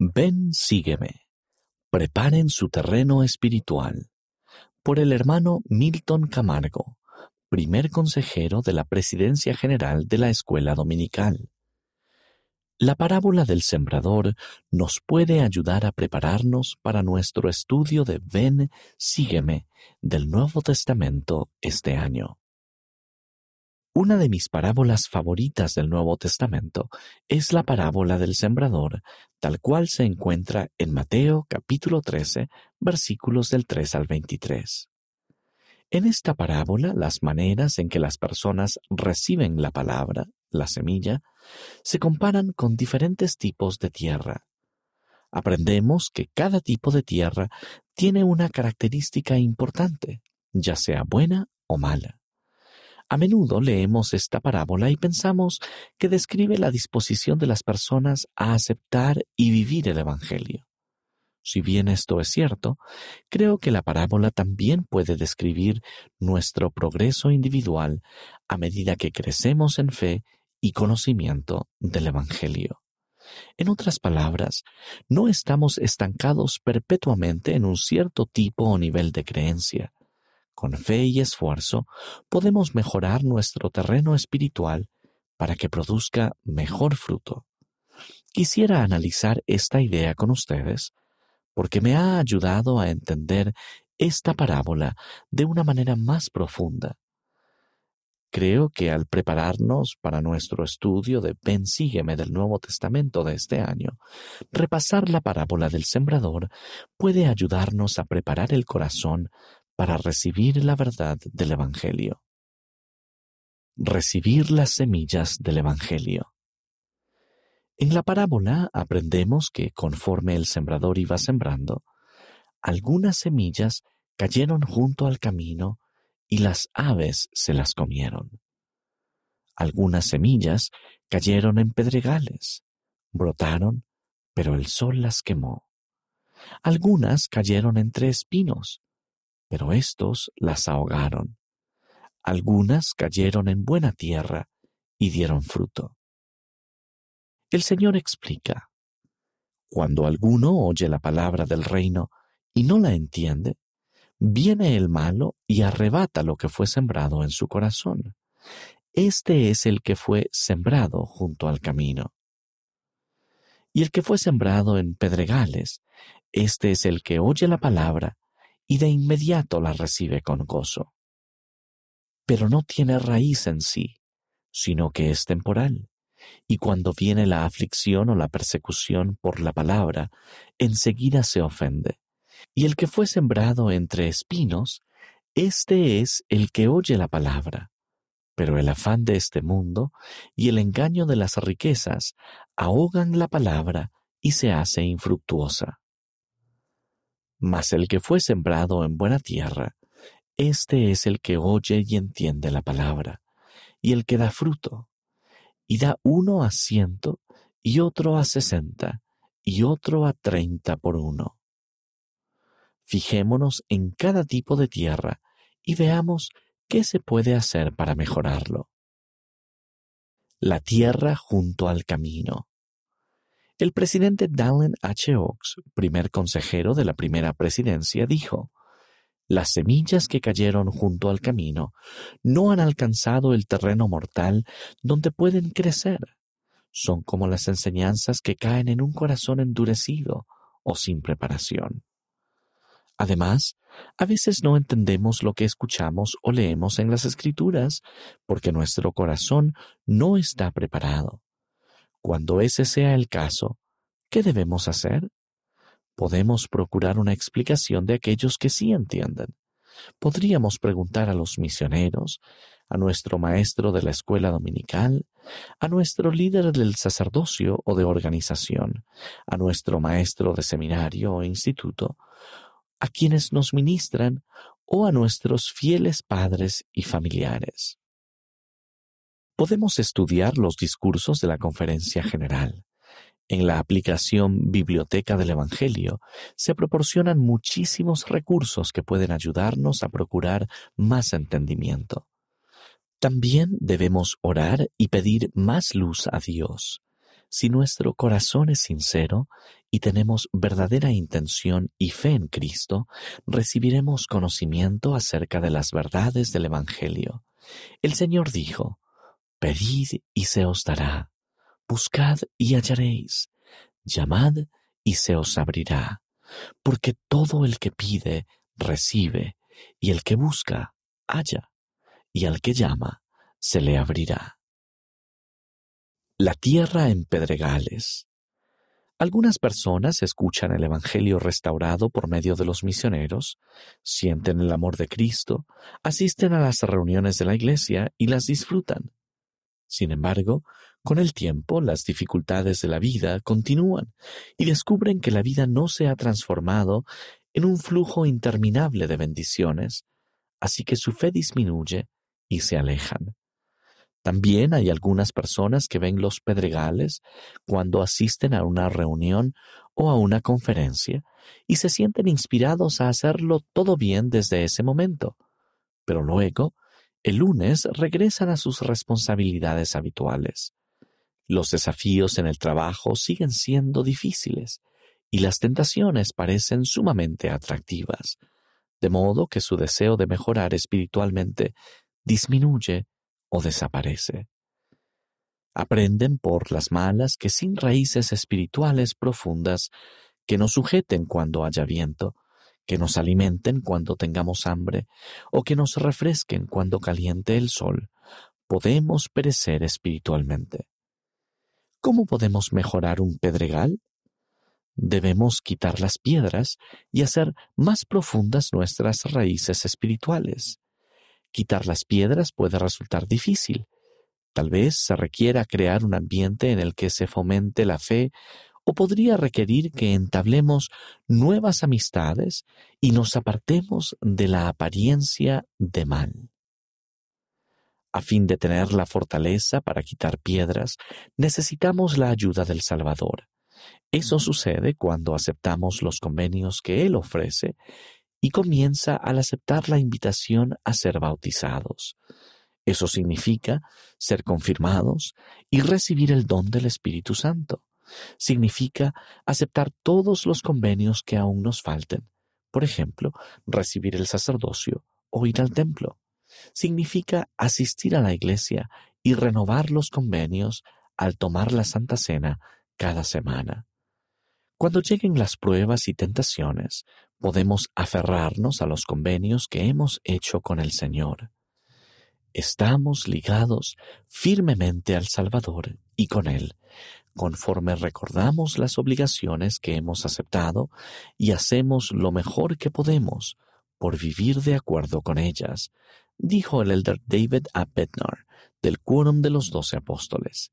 Ven, sígueme. Preparen su terreno espiritual. Por el hermano Milton Camargo, primer consejero de la Presidencia General de la Escuela Dominical. La parábola del sembrador nos puede ayudar a prepararnos para nuestro estudio de Ven, sígueme del Nuevo Testamento este año. Una de mis parábolas favoritas del Nuevo Testamento es la parábola del sembrador, tal cual se encuentra en Mateo capítulo 13, versículos del 3 al 23. En esta parábola, las maneras en que las personas reciben la palabra, la semilla, se comparan con diferentes tipos de tierra. Aprendemos que cada tipo de tierra tiene una característica importante, ya sea buena o mala. A menudo leemos esta parábola y pensamos que describe la disposición de las personas a aceptar y vivir el Evangelio. Si bien esto es cierto, creo que la parábola también puede describir nuestro progreso individual a medida que crecemos en fe y conocimiento del Evangelio. En otras palabras, no estamos estancados perpetuamente en un cierto tipo o nivel de creencia, con fe y esfuerzo, podemos mejorar nuestro terreno espiritual para que produzca mejor fruto. Quisiera analizar esta idea con ustedes porque me ha ayudado a entender esta parábola de una manera más profunda. Creo que al prepararnos para nuestro estudio de Ven sígueme del Nuevo Testamento de este año, repasar la parábola del sembrador puede ayudarnos a preparar el corazón para recibir la verdad del Evangelio. Recibir las semillas del Evangelio. En la parábola aprendemos que conforme el sembrador iba sembrando, algunas semillas cayeron junto al camino y las aves se las comieron. Algunas semillas cayeron en pedregales, brotaron, pero el sol las quemó. Algunas cayeron entre espinos, pero éstos las ahogaron. Algunas cayeron en buena tierra y dieron fruto. El Señor explica, cuando alguno oye la palabra del reino y no la entiende, viene el malo y arrebata lo que fue sembrado en su corazón. Este es el que fue sembrado junto al camino. Y el que fue sembrado en pedregales, este es el que oye la palabra y de inmediato la recibe con gozo. Pero no tiene raíz en sí, sino que es temporal, y cuando viene la aflicción o la persecución por la palabra, enseguida se ofende. Y el que fue sembrado entre espinos, este es el que oye la palabra, pero el afán de este mundo y el engaño de las riquezas ahogan la palabra y se hace infructuosa. Mas el que fue sembrado en buena tierra, este es el que oye y entiende la palabra, y el que da fruto, y da uno a ciento, y otro a sesenta, y otro a treinta por uno. Fijémonos en cada tipo de tierra y veamos qué se puede hacer para mejorarlo. La tierra junto al camino. El presidente Dallin H. Oaks, primer consejero de la primera presidencia, dijo, Las semillas que cayeron junto al camino no han alcanzado el terreno mortal donde pueden crecer. Son como las enseñanzas que caen en un corazón endurecido o sin preparación. Además, a veces no entendemos lo que escuchamos o leemos en las escrituras porque nuestro corazón no está preparado. Cuando ese sea el caso, ¿qué debemos hacer? Podemos procurar una explicación de aquellos que sí entienden. Podríamos preguntar a los misioneros, a nuestro maestro de la escuela dominical, a nuestro líder del sacerdocio o de organización, a nuestro maestro de seminario o instituto, a quienes nos ministran o a nuestros fieles padres y familiares podemos estudiar los discursos de la conferencia general. En la aplicación Biblioteca del Evangelio se proporcionan muchísimos recursos que pueden ayudarnos a procurar más entendimiento. También debemos orar y pedir más luz a Dios. Si nuestro corazón es sincero y tenemos verdadera intención y fe en Cristo, recibiremos conocimiento acerca de las verdades del Evangelio. El Señor dijo, Pedid y se os dará, buscad y hallaréis, llamad y se os abrirá, porque todo el que pide, recibe, y el que busca, halla, y al que llama, se le abrirá. La tierra en pedregales. Algunas personas escuchan el Evangelio restaurado por medio de los misioneros, sienten el amor de Cristo, asisten a las reuniones de la Iglesia y las disfrutan. Sin embargo, con el tiempo las dificultades de la vida continúan y descubren que la vida no se ha transformado en un flujo interminable de bendiciones, así que su fe disminuye y se alejan. También hay algunas personas que ven los pedregales cuando asisten a una reunión o a una conferencia y se sienten inspirados a hacerlo todo bien desde ese momento. Pero luego, el lunes regresan a sus responsabilidades habituales. Los desafíos en el trabajo siguen siendo difíciles y las tentaciones parecen sumamente atractivas, de modo que su deseo de mejorar espiritualmente disminuye o desaparece. Aprenden por las malas que sin raíces espirituales profundas, que nos sujeten cuando haya viento, que nos alimenten cuando tengamos hambre, o que nos refresquen cuando caliente el sol, podemos perecer espiritualmente. ¿Cómo podemos mejorar un pedregal? Debemos quitar las piedras y hacer más profundas nuestras raíces espirituales. Quitar las piedras puede resultar difícil. Tal vez se requiera crear un ambiente en el que se fomente la fe o podría requerir que entablemos nuevas amistades y nos apartemos de la apariencia de mal. A fin de tener la fortaleza para quitar piedras, necesitamos la ayuda del Salvador. Eso sucede cuando aceptamos los convenios que Él ofrece y comienza al aceptar la invitación a ser bautizados. Eso significa ser confirmados y recibir el don del Espíritu Santo. Significa aceptar todos los convenios que aún nos falten. Por ejemplo, recibir el sacerdocio o ir al templo. Significa asistir a la iglesia y renovar los convenios al tomar la Santa Cena cada semana. Cuando lleguen las pruebas y tentaciones, podemos aferrarnos a los convenios que hemos hecho con el Señor. Estamos ligados firmemente al Salvador y con Él, conforme recordamos las obligaciones que hemos aceptado y hacemos lo mejor que podemos por vivir de acuerdo con ellas, dijo el elder David A. Bednar del Quórum de los Doce Apóstoles.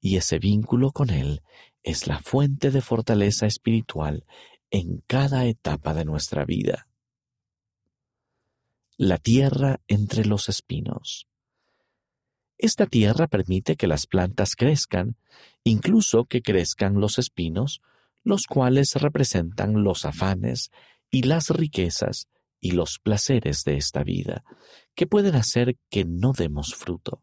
Y ese vínculo con Él es la fuente de fortaleza espiritual en cada etapa de nuestra vida. La tierra entre los espinos. Esta tierra permite que las plantas crezcan, incluso que crezcan los espinos, los cuales representan los afanes y las riquezas y los placeres de esta vida, que pueden hacer que no demos fruto.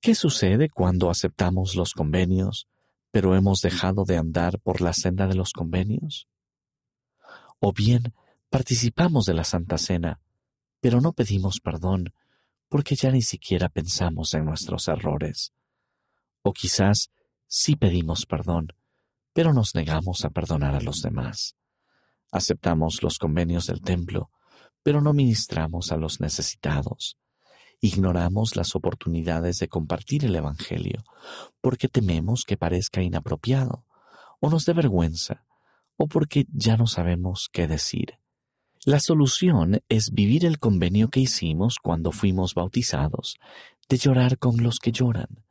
¿Qué sucede cuando aceptamos los convenios, pero hemos dejado de andar por la senda de los convenios? O bien participamos de la Santa Cena, pero no pedimos perdón porque ya ni siquiera pensamos en nuestros errores. O quizás sí pedimos perdón, pero nos negamos a perdonar a los demás. Aceptamos los convenios del templo, pero no ministramos a los necesitados. Ignoramos las oportunidades de compartir el Evangelio porque tememos que parezca inapropiado o nos dé vergüenza o porque ya no sabemos qué decir. La solución es vivir el convenio que hicimos cuando fuimos bautizados, de llorar con los que lloran,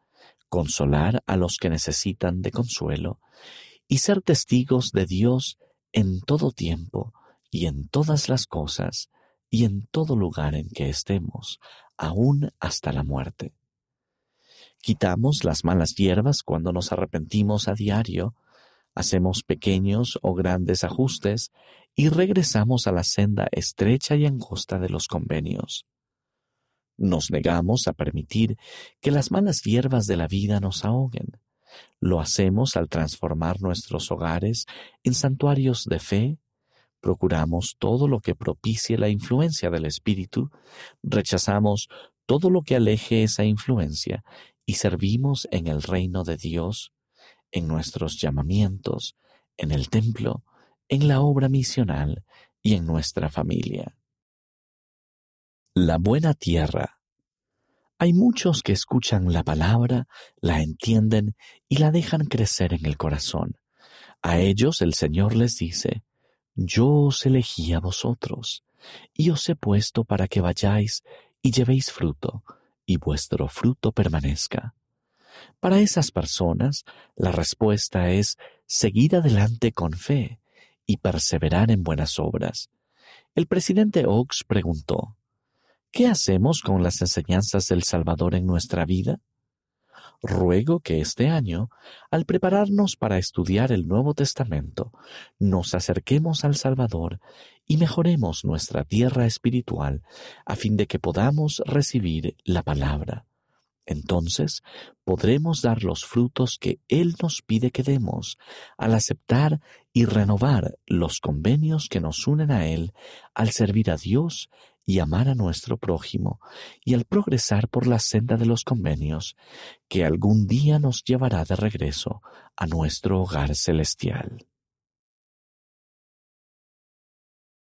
consolar a los que necesitan de consuelo y ser testigos de Dios en todo tiempo y en todas las cosas y en todo lugar en que estemos, aún hasta la muerte. Quitamos las malas hierbas cuando nos arrepentimos a diario, hacemos pequeños o grandes ajustes y regresamos a la senda estrecha y angosta de los convenios. Nos negamos a permitir que las malas hierbas de la vida nos ahoguen. Lo hacemos al transformar nuestros hogares en santuarios de fe, procuramos todo lo que propicie la influencia del Espíritu, rechazamos todo lo que aleje esa influencia y servimos en el reino de Dios, en nuestros llamamientos, en el templo, en la obra misional y en nuestra familia. La buena tierra. Hay muchos que escuchan la palabra, la entienden y la dejan crecer en el corazón. A ellos el Señor les dice, Yo os elegí a vosotros, y os he puesto para que vayáis y llevéis fruto, y vuestro fruto permanezca. Para esas personas, la respuesta es seguir adelante con fe y perseverar en buenas obras. El presidente Oaks preguntó, ¿Qué hacemos con las enseñanzas del Salvador en nuestra vida? Ruego que este año, al prepararnos para estudiar el Nuevo Testamento, nos acerquemos al Salvador y mejoremos nuestra tierra espiritual a fin de que podamos recibir la palabra. Entonces podremos dar los frutos que Él nos pide que demos al aceptar y renovar los convenios que nos unen a Él al servir a Dios y amar a nuestro prójimo, y al progresar por la senda de los convenios, que algún día nos llevará de regreso a nuestro hogar celestial.